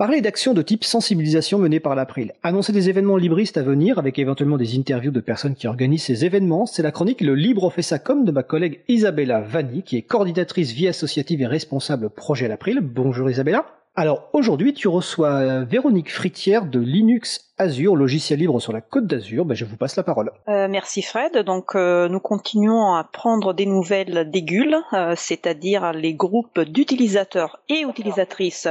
Parler d'actions de type sensibilisation menées par l'April, annoncer des événements libristes à venir avec éventuellement des interviews de personnes qui organisent ces événements, c'est la chronique Le Libre fait ça comme de ma collègue Isabella Vanni, qui est coordinatrice vie associative et responsable projet à l'April. Bonjour Isabella. Alors aujourd'hui, tu reçois euh, Véronique Fritière de Linux Azure, logiciel libre sur la Côte d'Azur. Ben, je vous passe la parole. Euh, merci Fred. Donc euh, nous continuons à prendre des nouvelles des GUL, c'est-à-dire les groupes d'utilisateurs et utilisatrices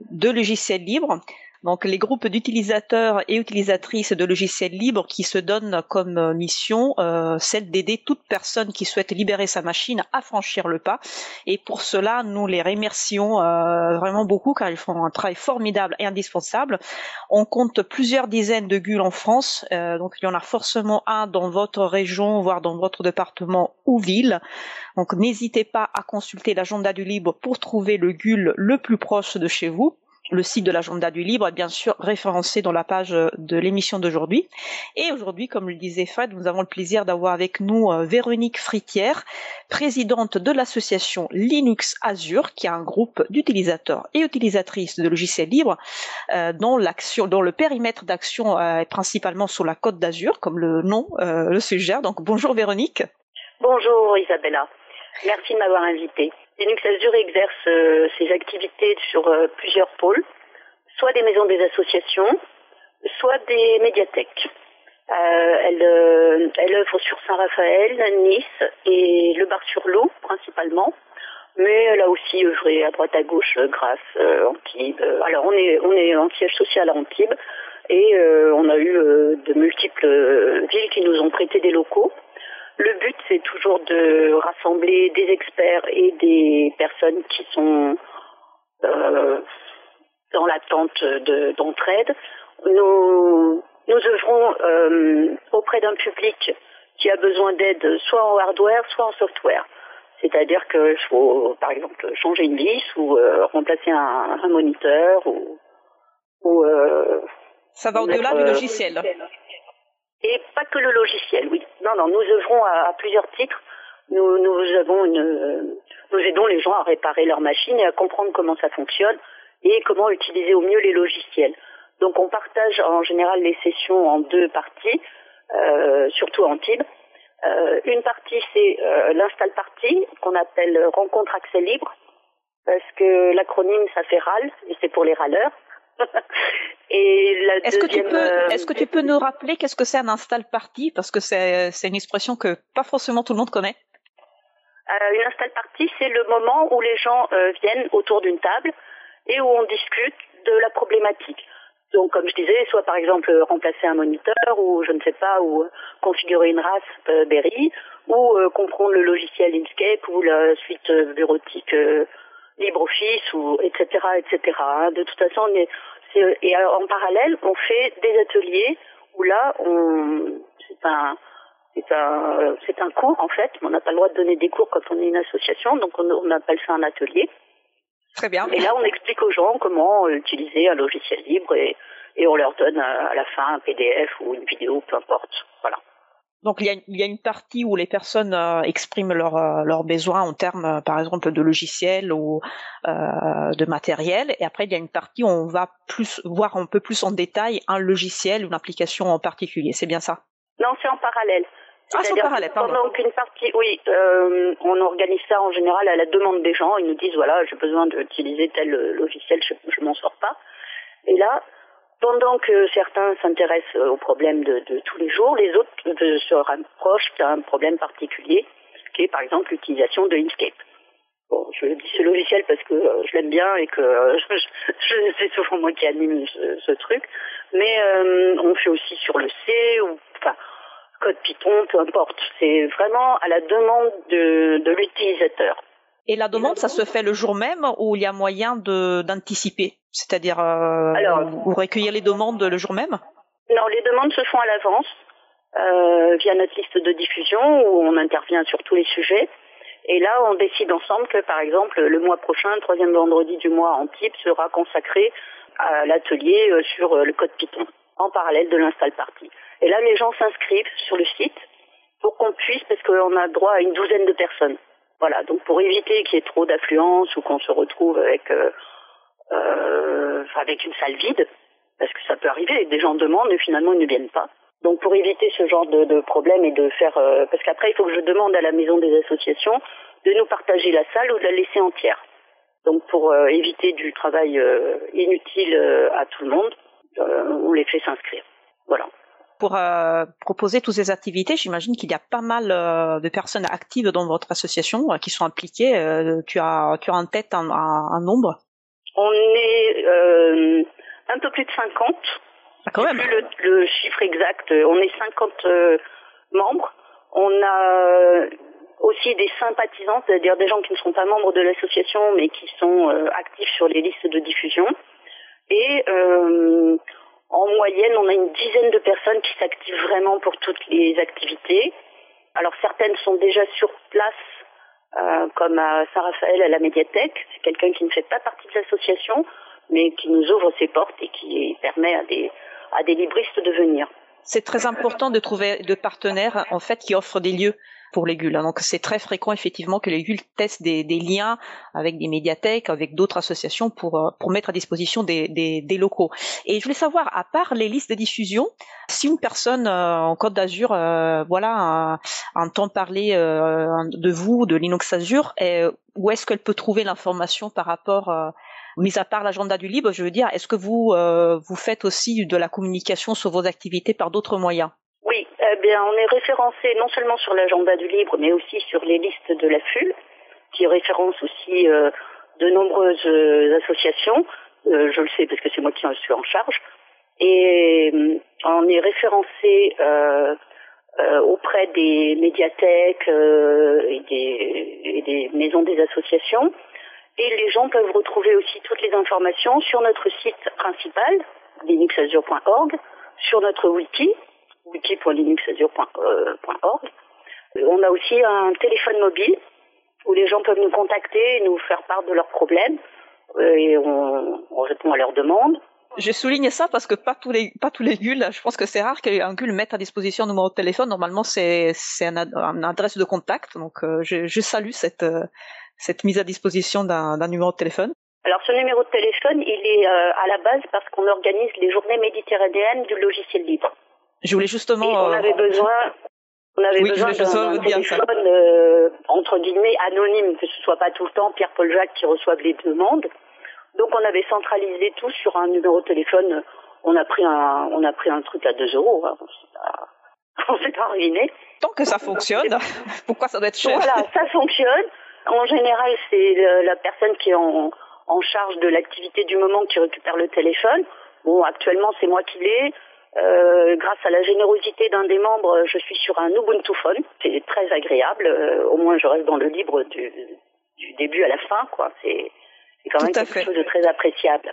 de logiciels libres. Donc les groupes d'utilisateurs et utilisatrices de logiciels libres qui se donnent comme mission euh, celle d'aider toute personne qui souhaite libérer sa machine à franchir le pas. Et pour cela, nous les remercions euh, vraiment beaucoup car ils font un travail formidable et indispensable. On compte plusieurs dizaines de GUL en France, euh, donc il y en a forcément un dans votre région, voire dans votre département ou ville. Donc n'hésitez pas à consulter l'agenda du libre pour trouver le GUL le plus proche de chez vous. Le site de l'agenda du libre est bien sûr référencé dans la page de l'émission d'aujourd'hui. Et aujourd'hui, comme le disait Fred, nous avons le plaisir d'avoir avec nous euh, Véronique Fritière, présidente de l'association Linux Azure, qui est un groupe d'utilisateurs et utilisatrices de logiciels libres, euh, dont l'action, dont le périmètre d'action euh, est principalement sur la Côte d'Azur, comme le nom le suggère. Donc bonjour Véronique. Bonjour Isabella. Merci de m'avoir invitée. Linux Azure exerce euh, ses activités sur euh, plusieurs pôles, soit des maisons des associations, soit des médiathèques. Euh, elle, œuvre sur Saint-Raphaël, Nice et le Bar-sur-Loup principalement, mais elle a aussi œuvré à droite à gauche, Grasse, Antibes. Alors on est en siège social à Antibes et on a eu de multiples villes qui nous ont prêté des locaux. C'est toujours de rassembler des experts et des personnes qui sont euh, dans l'attente d'entraide. nous, nous œuvrons euh, auprès d'un public qui a besoin d'aide soit en hardware, soit en software. C'est-à-dire qu'il faut, par exemple, changer une vis ou euh, remplacer un, moniteur ou... ou Ça va au-delà du logiciel. Et pas que le logiciel, oui. Non, non, nous œuvrons à, plusieurs titres. Nous, nous avons une, nous aidons les gens à réparer leurs machines et à comprendre comment ça fonctionne et comment utiliser au mieux les logiciels. Donc on partage en général les sessions en deux parties, euh, surtout en TIB. Euh, une partie c'est euh, l'install party qu'on appelle rencontre accès libre parce que l'acronyme ça fait RAL et c'est pour les râleurs. Est-ce que tu peux, euh, est-ce que tu peux nous rappeler qu'est-ce que c'est un install party? Parce que c'est c'est une expression que pas forcément tout le monde connaît. Euh, une install party, c'est le moment où les gens euh, viennent autour d'une table et où on discute de la problématique. Donc, comme je disais, soit par exemple remplacer un moniteur ou je ne sais pas, ou configurer une race Berry, ou comprendre le logiciel Inkscape ou la suite bureautique LibreOffice ou etc. etc. Hein. De toute façon, on est, et en parallèle, on fait des ateliers où là, on, c'est un, c'est un, c'est un cours en fait. On n'a pas le droit de donner des cours quand on est une association, donc on, on appelle ça un atelier. Très bien. Et là, on explique aux gens comment utiliser un logiciel libre et, et on leur donne à la fin un PDF ou une vidéo, peu importe. Voilà. Donc il y, a, il y a, une partie où les personnes euh, expriment leurs euh, besoins en termes, euh, par exemple, de logiciels ou de matériel, et après il y a une partie où on va plus voir un peu plus en détail un logiciel ou une application en particulier. C'est bien ça? Non, c'est en parallèle. Ah, c'est en parallèle, pardon. Pendant qu'une partie, oui, on organise ça en général à la demande des gens. Ils nous disent voilà, j'ai besoin d'utiliser tel logiciel, je, je m'en sors pas. Et là, pendant que certains s'intéressent aux problèmes de, tous les jours, les autres se rapprochent d'un problème particulier, qui est par exemple l'utilisation de Inkscape. Bon, je dis ce logiciel parce que euh, je l'aime bien et que euh, c'est souvent moi qui anime ce, truc, mais euh, on fait aussi sur le C ou enfin code Python, peu importe. C'est vraiment à la demande de l'utilisateur. Et la demande, ça se fait le jour même ou il y a moyen d'anticiper? C'est-à-dire, euh, vous recueillez les demandes le jour même? Non, les demandes se font à l'avance euh, via notre liste de diffusion où on intervient sur tous les sujets. Et là, on décide ensemble que, par exemple, le mois prochain, le troisième vendredi du mois en type, sera consacré à l'atelier euh, sur le code Python, en parallèle de l'install party. Et là, les gens s'inscrivent sur le site pour qu'on puisse, parce qu'on a droit à une douzaine de personnes. Voilà, donc pour éviter qu'il y ait trop d'affluence ou qu'on se retrouve avec euh, euh, avec une salle vide, parce que ça peut arriver, des gens demandent et finalement ils ne viennent pas. Donc pour éviter ce genre de, de problème et de faire, euh, parce qu'après il faut que je demande à la maison des associations de nous partager la salle ou de la laisser entière. Donc pour éviter du travail inutile à tout le monde, on les fait s'inscrire. Voilà. Pour proposer toutes ces activités, j'imagine qu'il y a pas mal de personnes actives dans votre association qui sont impliquées. tu as tu as en tête un, un, nombre? On est un peu plus de 50. Ah, quand même. Le, le, chiffre exact, on est 50 membres. On a aussi des sympathisants, c'est-à-dire des gens qui ne sont pas membres de l'association mais qui sont euh, actifs sur les listes de diffusion. Et euh, en moyenne, on a une dizaine de personnes qui s'activent vraiment pour toutes les activités. Alors certaines sont déjà sur place, euh, comme à Saint-Raphaël à la médiathèque. C'est quelqu'un qui ne fait pas partie de l'association, mais qui nous ouvre ses portes et qui permet à des, à des libristes de venir. C'est très important de trouver de partenaires en fait qui offrent des lieux pour les GUL. Hein. Donc c'est très fréquent effectivement que les GUL testent des, liens avec des médiathèques, avec d'autres associations pour, euh, pour mettre à disposition des, des, locaux. Et je voulais savoir, à part les listes de diffusion, si une personne euh, en Côte d'Azur euh, voilà, entend parler de vous, de Linux Azure, où est-ce qu'elle peut trouver l'information par rapport mis à part l'agenda du libre, je veux dire, est-ce que vous vous faites aussi de la communication sur vos activités par d'autres moyens? Oui, eh bien, on est référencé non seulement sur l'agenda du libre, mais aussi sur les listes de la FUL, qui référence aussi euh, de nombreuses euh, associations. Euh, je le sais parce que c'est moi qui en suis en charge. Et on est référencé auprès des médiathèques et des, et, des, maisons des associations. Et les gens peuvent retrouver aussi toutes les informations sur notre site principal, linuxazure.org, sur notre wiki, wiki.linuxazure.org. On a aussi un téléphone mobile où les gens peuvent nous contacter et nous faire part de leurs problèmes euh, et on, répond à leurs demandes. Je souligne ça parce que pas tous les pas tous les GUL, je pense que c'est rare qu'un GUL mette à disposition un numéro de téléphone. Normalement, c'est c'est un, adresse de contact. Donc, euh, je, salue cette euh, cette mise à disposition d'un numéro de téléphone. Alors, ce numéro de téléphone, il est à la base parce qu'on organise les journées méditerranéennes du logiciel libre. Je voulais justement. on euh, avait besoin. On avait besoin d'un téléphone euh, entre guillemets anonyme, que ce soit pas tout le temps Pierre-Paul Jacques qui reçoive les demandes. Donc on avait centralisé tout sur un numéro de téléphone. On a pris un, on a pris un truc à 2 euros. Hein. On s'est pas ruiné. Tant que ça fonctionne, pourquoi ça doit être cher? Voilà, ça fonctionne. En général, c'est la personne qui est en, en charge de l'activité du moment qui récupère le téléphone. Bon, actuellement, c'est moi qui l'ai. Euh, grâce à la générosité d'un des membres, je suis sur un Ubuntu Phone. C'est très agréable. Euh, au moins, je reste dans le libre du, du début à la fin, quoi. C'est quand même quelque chose de très appréciable.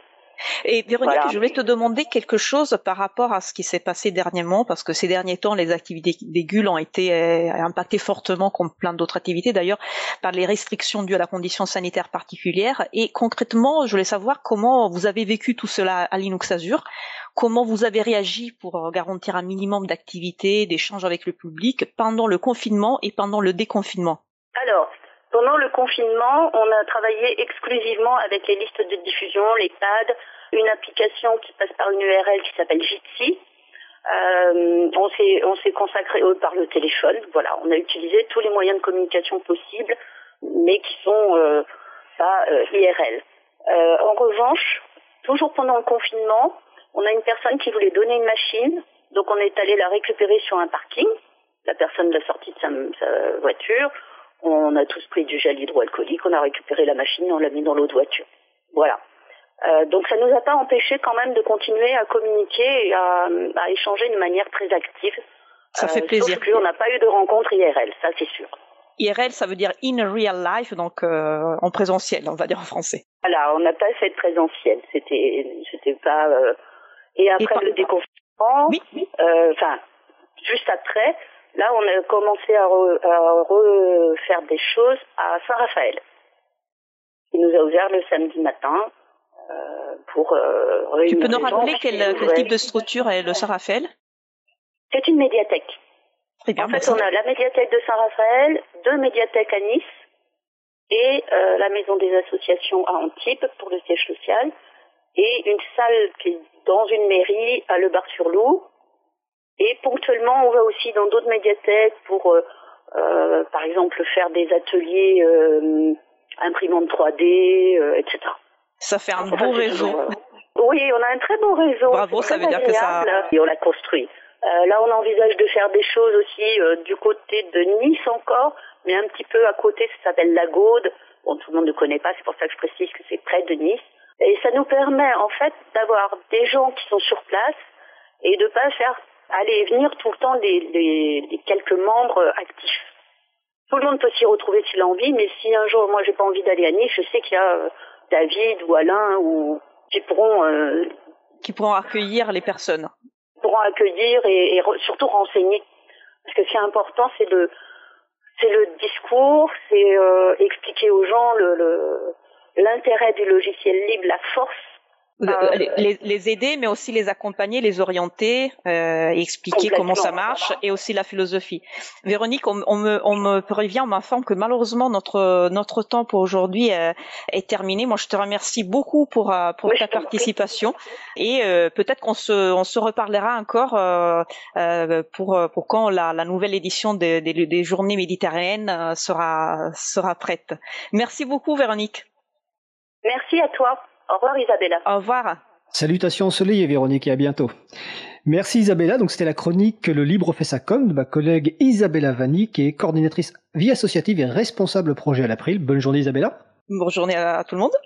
Et Véronique, je voulais te demander quelque chose par rapport à ce qui s'est passé dernièrement, parce que ces derniers temps, les activités des GUL ont été euh, impactées fortement, comme plein d'autres activités d'ailleurs, par les restrictions dues à la condition sanitaire particulière. Et concrètement, je voulais savoir comment vous avez vécu tout cela à Linux Azure, comment vous avez réagi pour garantir un minimum d'activité, d'échanges avec le public pendant le confinement et pendant le déconfinement? Pendant le confinement, on a travaillé exclusivement avec les listes de diffusion, les pads, une application qui passe par une URL qui s'appelle Jitsi. Euh, on s'est on s'est consacré par le téléphone. Voilà, on a utilisé tous les moyens de communication possibles, mais qui sont euh, pas euh, IRL. Euh, en revanche, toujours pendant le confinement, on a une personne qui voulait donner une machine, donc on est allé la récupérer sur un parking. La personne l'a sortie de sa, sa voiture. On a tous pris du gel hydroalcoolique, on a récupéré la machine, on l'a mis dans l'eau de voiture. Voilà. Euh, donc ça nous a pas empêché quand même de continuer à communiquer et à, échanger de manière très active. Ça fait euh, plaisir. Sauf qu'on n'a pas eu de rencontre IRL, ça c'est sûr. IRL, ça veut dire in real life, donc euh, en présentiel, on va dire en français. Voilà, on n'a pas fait de présentiel. C'était, c'était pas. Et après le déconfinement, oui. enfin, juste après, Là, on a commencé à, refaire des choses à Saint-Raphaël. Il nous a ouvert le samedi matin euh, pour euh, Tu peux nous rappeler quel, type de structure est le Saint-Raphaël? C'est une médiathèque. Très bien, en fait, on a la médiathèque de Saint-Raphaël, deux médiathèques à Nice et euh, la maison des associations à Antibes pour le siège social et une salle qui est dans une mairie à Le Bar-sur-Loup. Et ponctuellement, on va aussi dans d'autres médiathèques pour, euh, euh, par exemple, faire des ateliers euh, imprimantes 3D, etc. Ça fait un beau réseau. oui, on a un très beau réseau. Bravo, ça veut dire que ça. Et on l'a construit. là, on envisage de faire des choses aussi du côté de Nice encore, mais un petit peu à côté, ça s'appelle La Gaude. Bon, tout le monde ne connaît pas, c'est pour ça que je précise que c'est près de Nice. Et ça nous permet en fait d'avoir des gens qui sont sur place et de pas faire aller et venir tout le temps les, les, quelques membres actifs. Tout le monde peut s'y retrouver s'il a envie, mais si un jour moi j'ai pas envie d'aller à Nice, je sais qu'il y a euh, David ou Alain ou qui pourront euh, qui pourront accueillir les personnes. Pourront accueillir et, et surtout renseigner. Parce que ce qui est important, c'est le c'est le discours, c'est euh, expliquer aux gens le l'intérêt du logiciel libre, la force euh, les, les, aider, mais aussi les accompagner, les orienter, euh, expliquer comment ça marche, et aussi la philosophie. Véronique, on, on, me, on me prévient, on m'informe que malheureusement notre notre temps pour aujourd'hui euh, est terminé. Moi, je te remercie beaucoup pour euh, pour ta participation, et euh, peut-être qu'on se on se reparlera encore pour pour quand la, la nouvelle édition des, des, des Journées méditerranéennes sera sera prête. Merci beaucoup, Véronique. Merci à toi. Au revoir Isabella. Au revoir. Salutations au soleil et Véronique et à bientôt. Merci Isabella. Donc c'était la chronique Le Libre fait sa com de ma collègue Isabella Vanni qui est coordinatrice vie associative et responsable projet à l'April. Bonne journée Isabella. Bonne journée à tout le monde.